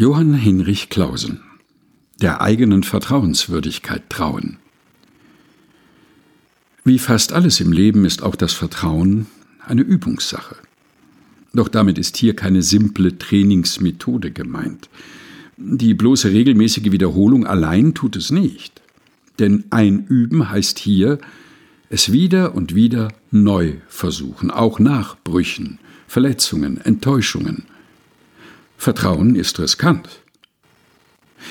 Johann Hinrich Clausen Der eigenen Vertrauenswürdigkeit trauen. Wie fast alles im Leben ist auch das Vertrauen eine Übungssache. Doch damit ist hier keine simple Trainingsmethode gemeint. Die bloße regelmäßige Wiederholung allein tut es nicht. Denn einüben heißt hier, es wieder und wieder neu versuchen, auch nach Brüchen, Verletzungen, Enttäuschungen – Vertrauen ist riskant.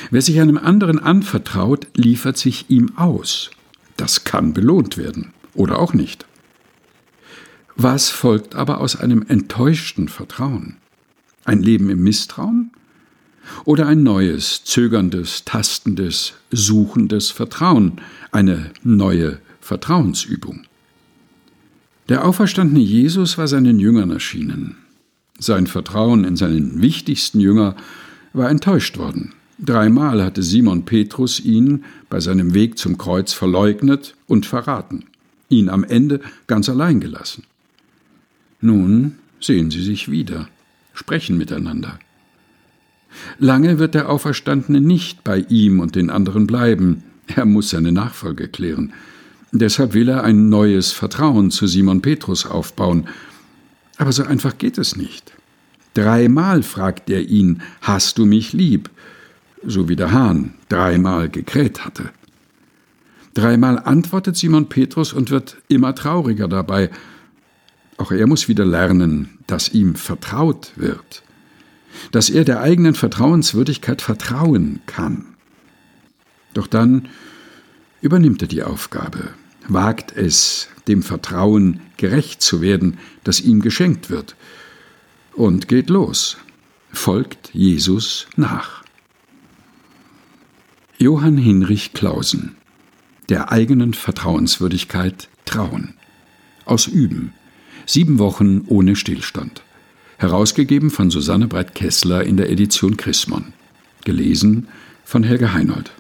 Wer sich einem anderen anvertraut, liefert sich ihm aus. Das kann belohnt werden oder auch nicht. Was folgt aber aus einem enttäuschten Vertrauen? Ein Leben im Misstrauen? Oder ein neues, zögerndes, tastendes, suchendes Vertrauen, eine neue Vertrauensübung? Der auferstandene Jesus war seinen Jüngern erschienen. Sein Vertrauen in seinen wichtigsten Jünger war enttäuscht worden. Dreimal hatte Simon Petrus ihn bei seinem Weg zum Kreuz verleugnet und verraten, ihn am Ende ganz allein gelassen. Nun sehen sie sich wieder, sprechen miteinander. Lange wird der Auferstandene nicht bei ihm und den anderen bleiben, er muss seine Nachfolge klären. Deshalb will er ein neues Vertrauen zu Simon Petrus aufbauen aber so einfach geht es nicht. Dreimal fragt er ihn, Hast du mich lieb? so wie der Hahn dreimal gekräht hatte. Dreimal antwortet Simon Petrus und wird immer trauriger dabei. Auch er muss wieder lernen, dass ihm vertraut wird, dass er der eigenen Vertrauenswürdigkeit vertrauen kann. Doch dann übernimmt er die Aufgabe, wagt es, dem Vertrauen gerecht zu werden, das ihm geschenkt wird, und geht los, folgt Jesus nach. Johann Hinrich Clausen Der eigenen Vertrauenswürdigkeit trauen. Aus Üben. Sieben Wochen ohne Stillstand. Herausgegeben von Susanne Breit-Kessler in der Edition Chrismon. Gelesen von Helge Heinold.